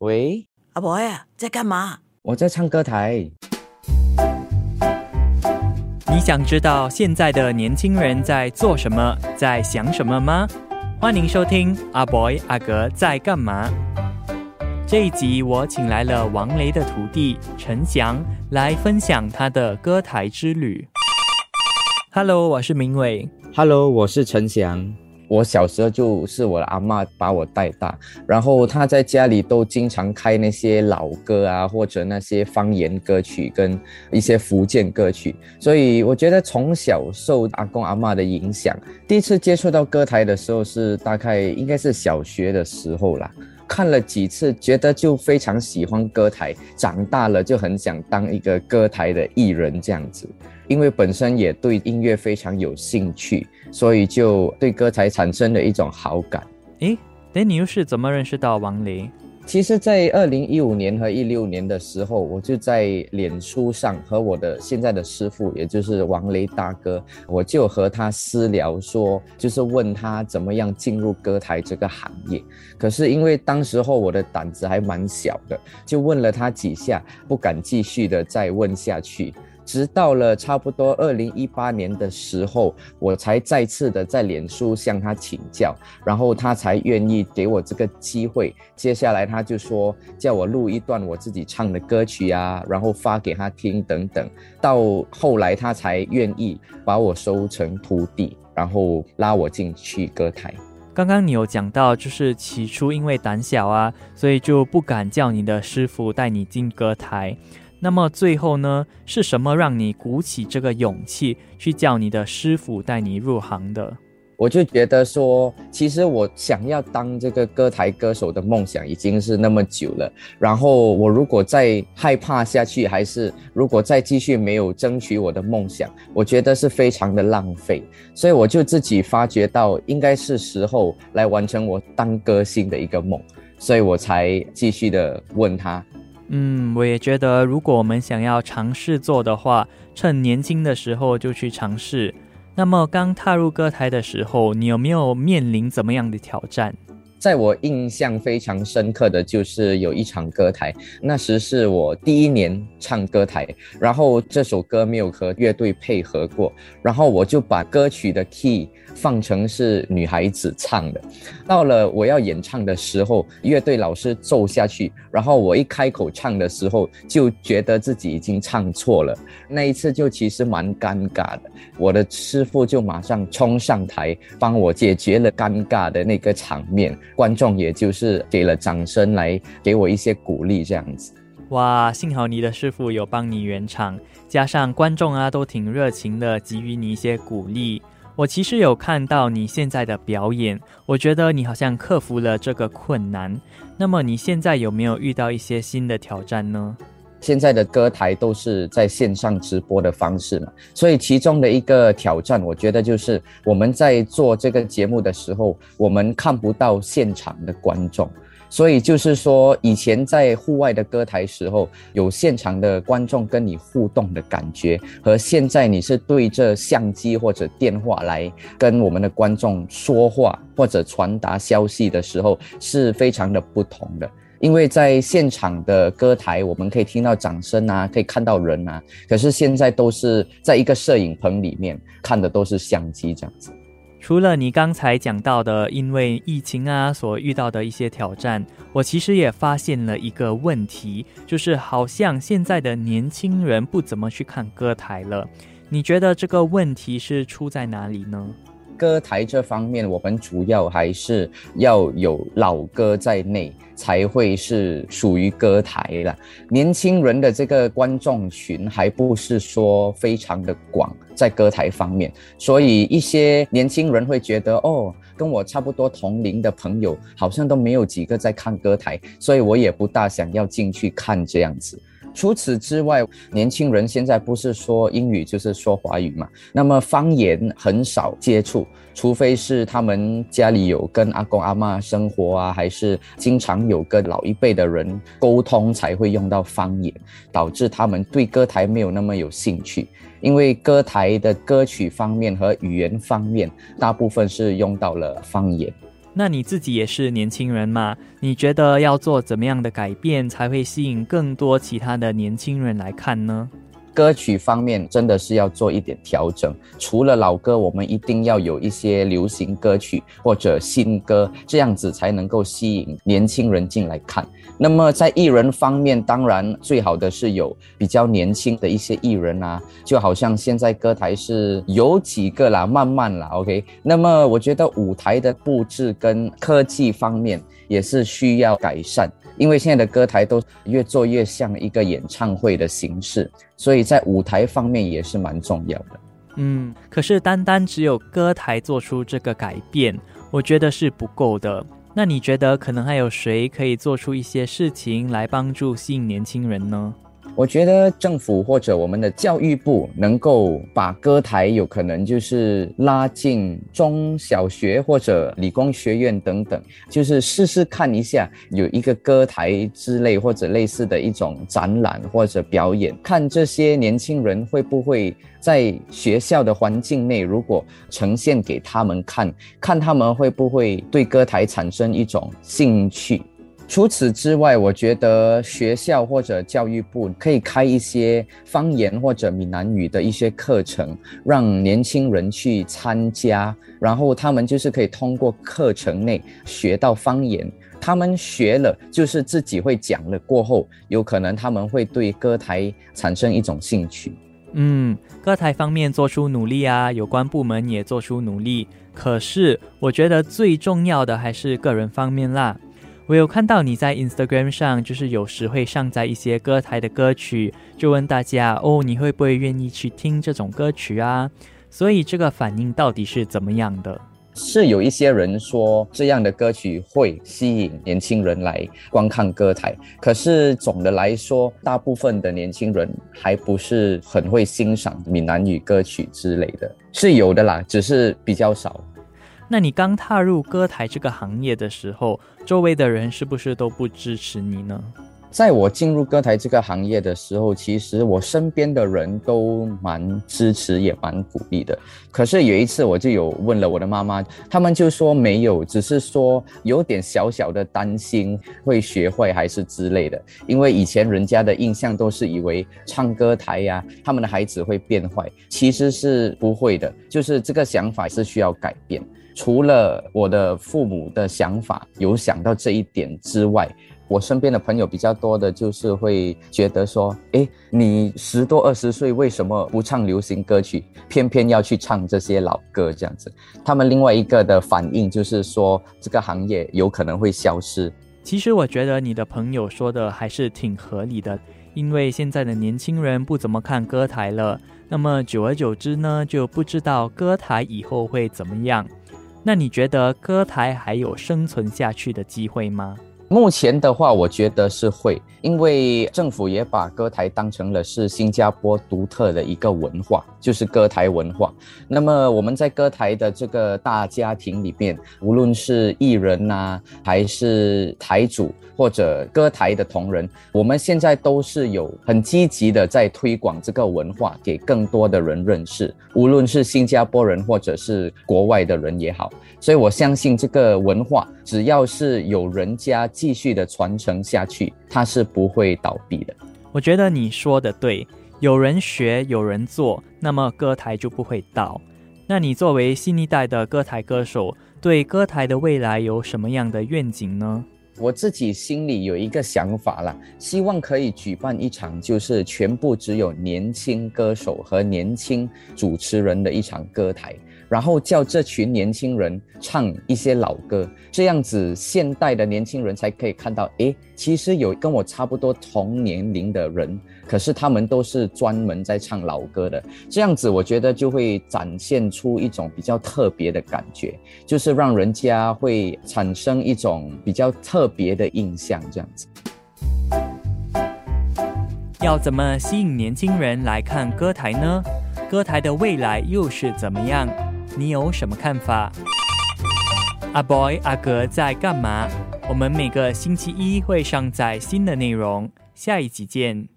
喂，阿伯呀，在干嘛？我在唱歌台。你想知道现在的年轻人在做什么，在想什么吗？欢迎收听阿 boy 阿格在干嘛。这一集我请来了王雷的徒弟陈翔来分享他的歌台之旅。Hello，我是明伟。Hello，我是陈翔。我小时候就是我的阿嬷把我带大，然后她在家里都经常开那些老歌啊，或者那些方言歌曲跟一些福建歌曲，所以我觉得从小受阿公阿嬷的影响，第一次接触到歌台的时候是大概应该是小学的时候啦。看了几次，觉得就非常喜欢歌台，长大了就很想当一个歌台的艺人这样子。因为本身也对音乐非常有兴趣，所以就对歌台产生了一种好感。诶，那你又是怎么认识到王雷？其实，在二零一五年和一六年的时候，我就在脸书上和我的现在的师傅，也就是王雷大哥，我就和他私聊说，就是问他怎么样进入歌台这个行业。可是因为当时候我的胆子还蛮小的，就问了他几下，不敢继续的再问下去。直到了差不多二零一八年的时候，我才再次的在脸书向他请教，然后他才愿意给我这个机会。接下来他就说叫我录一段我自己唱的歌曲啊，然后发给他听等等。到后来他才愿意把我收成徒弟，然后拉我进去歌台。刚刚你有讲到，就是起初因为胆小啊，所以就不敢叫你的师傅带你进歌台。那么最后呢，是什么让你鼓起这个勇气去叫你的师傅带你入行的？我就觉得说，其实我想要当这个歌台歌手的梦想已经是那么久了。然后我如果再害怕下去，还是如果再继续没有争取我的梦想，我觉得是非常的浪费。所以我就自己发觉到，应该是时候来完成我当歌星的一个梦，所以我才继续的问他。嗯，我也觉得，如果我们想要尝试做的话，趁年轻的时候就去尝试。那么，刚踏入歌台的时候，你有没有面临怎么样的挑战？在我印象非常深刻的就是有一场歌台，那时是我第一年唱歌台，然后这首歌没有和乐队配合过，然后我就把歌曲的 key 放成是女孩子唱的。到了我要演唱的时候，乐队老师奏下去，然后我一开口唱的时候，就觉得自己已经唱错了。那一次就其实蛮尴尬的，我的师傅就马上冲上台帮我解决了尴尬的那个场面。观众也就是给了掌声来给我一些鼓励，这样子。哇，幸好你的师傅有帮你圆场，加上观众啊都挺热情的，给予你一些鼓励。我其实有看到你现在的表演，我觉得你好像克服了这个困难。那么你现在有没有遇到一些新的挑战呢？现在的歌台都是在线上直播的方式嘛，所以其中的一个挑战，我觉得就是我们在做这个节目的时候，我们看不到现场的观众，所以就是说，以前在户外的歌台时候，有现场的观众跟你互动的感觉，和现在你是对着相机或者电话来跟我们的观众说话或者传达消息的时候，是非常的不同的。因为在现场的歌台，我们可以听到掌声啊，可以看到人啊。可是现在都是在一个摄影棚里面看的都是相机这样子。除了你刚才讲到的，因为疫情啊所遇到的一些挑战，我其实也发现了一个问题，就是好像现在的年轻人不怎么去看歌台了。你觉得这个问题是出在哪里呢？歌台这方面，我们主要还是要有老歌在内，才会是属于歌台了。年轻人的这个观众群还不是说非常的广，在歌台方面，所以一些年轻人会觉得，哦，跟我差不多同龄的朋友，好像都没有几个在看歌台，所以我也不大想要进去看这样子。除此之外，年轻人现在不是说英语就是说华语嘛，那么方言很少接触，除非是他们家里有跟阿公阿妈生活啊，还是经常有跟老一辈的人沟通才会用到方言，导致他们对歌台没有那么有兴趣。因为歌台的歌曲方面和语言方面，大部分是用到了方言。那你自己也是年轻人嘛？你觉得要做怎么样的改变才会吸引更多其他的年轻人来看呢？歌曲方面真的是要做一点调整，除了老歌，我们一定要有一些流行歌曲或者新歌，这样子才能够吸引年轻人进来看。那么在艺人方面，当然最好的是有比较年轻的一些艺人啊，就好像现在歌台是有几个啦，慢慢啦，OK。那么我觉得舞台的布置跟科技方面也是需要改善。因为现在的歌台都越做越像一个演唱会的形式，所以在舞台方面也是蛮重要的。嗯，可是单单只有歌台做出这个改变，我觉得是不够的。那你觉得可能还有谁可以做出一些事情来帮助吸引年轻人呢？我觉得政府或者我们的教育部能够把歌台有可能就是拉进中小学或者理工学院等等，就是试试看一下有一个歌台之类或者类似的一种展览或者表演，看这些年轻人会不会在学校的环境内，如果呈现给他们看，看他们会不会对歌台产生一种兴趣。除此之外，我觉得学校或者教育部可以开一些方言或者闽南语的一些课程，让年轻人去参加，然后他们就是可以通过课程内学到方言。他们学了，就是自己会讲了，过后有可能他们会对歌台产生一种兴趣。嗯，歌台方面做出努力啊，有关部门也做出努力，可是我觉得最重要的还是个人方面啦。我有看到你在 Instagram 上，就是有时会上载一些歌台的歌曲，就问大家哦，你会不会愿意去听这种歌曲啊？所以这个反应到底是怎么样的？是有一些人说这样的歌曲会吸引年轻人来观看歌台，可是总的来说，大部分的年轻人还不是很会欣赏闽南语歌曲之类的，是有的啦，只是比较少。那你刚踏入歌台这个行业的时候，周围的人是不是都不支持你呢？在我进入歌台这个行业的时候，其实我身边的人都蛮支持，也蛮鼓励的。可是有一次，我就有问了我的妈妈，他们就说没有，只是说有点小小的担心会学坏还是之类的。因为以前人家的印象都是以为唱歌台呀，他们的孩子会变坏，其实是不会的，就是这个想法是需要改变。除了我的父母的想法有想到这一点之外，我身边的朋友比较多的就是会觉得说：“诶，你十多二十岁为什么不唱流行歌曲，偏偏要去唱这些老歌？”这样子，他们另外一个的反应就是说，这个行业有可能会消失。其实我觉得你的朋友说的还是挺合理的，因为现在的年轻人不怎么看歌台了，那么久而久之呢，就不知道歌台以后会怎么样。那你觉得歌台还有生存下去的机会吗？目前的话，我觉得是会，因为政府也把歌台当成了是新加坡独特的一个文化，就是歌台文化。那么我们在歌台的这个大家庭里面，无论是艺人呐，还是台主或者歌台的同仁，我们现在都是有很积极的在推广这个文化，给更多的人认识，无论是新加坡人或者是国外的人也好。所以我相信这个文化，只要是有人家。继续的传承下去，它是不会倒闭的。我觉得你说的对，有人学，有人做，那么歌台就不会倒。那你作为新一代的歌台歌手，对歌台的未来有什么样的愿景呢？我自己心里有一个想法了，希望可以举办一场，就是全部只有年轻歌手和年轻主持人的一场歌台。然后叫这群年轻人唱一些老歌，这样子现代的年轻人才可以看到，诶，其实有跟我差不多同年龄的人，可是他们都是专门在唱老歌的。这样子我觉得就会展现出一种比较特别的感觉，就是让人家会产生一种比较特别的印象。这样子，要怎么吸引年轻人来看歌台呢？歌台的未来又是怎么样？你有什么看法？阿 boy 阿格在干嘛？我们每个星期一会上载新的内容，下一集见。